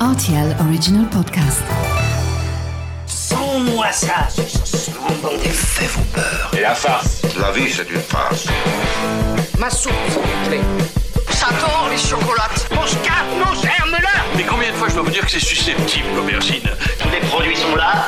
RTL Original Podcast. Sans-moi ça, ce bon des faits vos peurs. Et la farce La vie, c'est une farce. Ma soupe, s'il vous plaît. J'adore les chocolates. Mon scarpe, mon germe-là Mais combien de fois je dois vous dire que c'est susceptible, l'aubergine? Tous les produits sont là,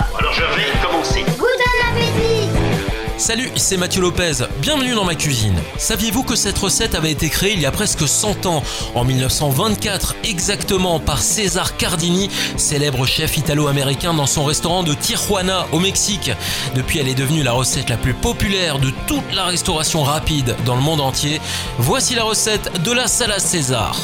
Salut, c'est Mathieu Lopez, bienvenue dans ma cuisine. Saviez-vous que cette recette avait été créée il y a presque 100 ans, en 1924 exactement, par César Cardini, célèbre chef italo-américain dans son restaurant de Tijuana au Mexique. Depuis, elle est devenue la recette la plus populaire de toute la restauration rapide dans le monde entier. Voici la recette de la salade César.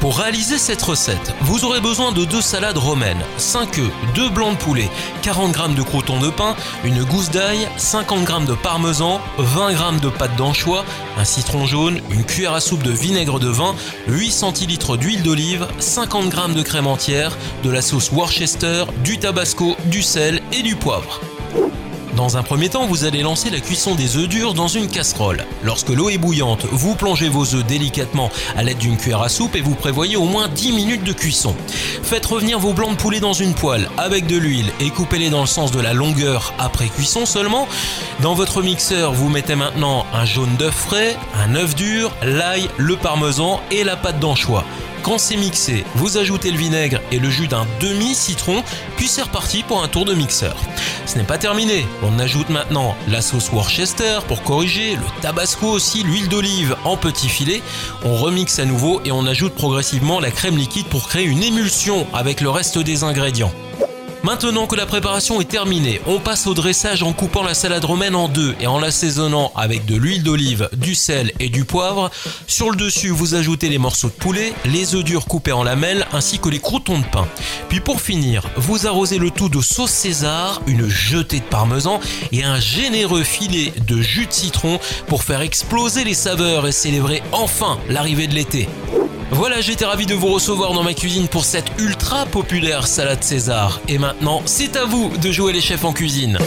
Pour réaliser cette recette, vous aurez besoin de deux salades romaines, 5 œufs, 2 blancs de poulet, 40 g de croûtons de pain, une gousse d'ail, 50 g de parmesan, 20 g de pâte d'anchois, un citron jaune, une cuillère à soupe de vinaigre de vin, 8 centilitres d'huile d'olive, 50 g de crème entière, de la sauce Worcester, du tabasco, du sel et du poivre. Dans un premier temps, vous allez lancer la cuisson des œufs durs dans une casserole. Lorsque l'eau est bouillante, vous plongez vos œufs délicatement à l'aide d'une cuillère à soupe et vous prévoyez au moins 10 minutes de cuisson. Faites revenir vos blancs de poulet dans une poêle avec de l'huile et coupez-les dans le sens de la longueur après cuisson seulement. Dans votre mixeur, vous mettez maintenant un jaune d'œuf frais, un œuf dur, l'ail, le parmesan et la pâte d'anchois. Quand c'est mixé, vous ajoutez le vinaigre et le jus d'un demi-citron, puis c'est reparti pour un tour de mixeur. Ce n'est pas terminé, on ajoute maintenant la sauce Worcester pour corriger, le tabasco aussi, l'huile d'olive en petits filets, on remixe à nouveau et on ajoute progressivement la crème liquide pour créer une émulsion avec le reste des ingrédients. Maintenant que la préparation est terminée, on passe au dressage en coupant la salade romaine en deux et en l'assaisonnant avec de l'huile d'olive, du sel et du poivre. Sur le dessus, vous ajoutez les morceaux de poulet, les œufs durs coupés en lamelles ainsi que les croûtons de pain. Puis pour finir, vous arrosez le tout de sauce César, une jetée de parmesan et un généreux filet de jus de citron pour faire exploser les saveurs et célébrer enfin l'arrivée de l'été. Voilà, j'étais ravi de vous recevoir dans ma cuisine pour cette ultra populaire salade César. Et maintenant, c'est à vous de jouer les chefs en cuisine.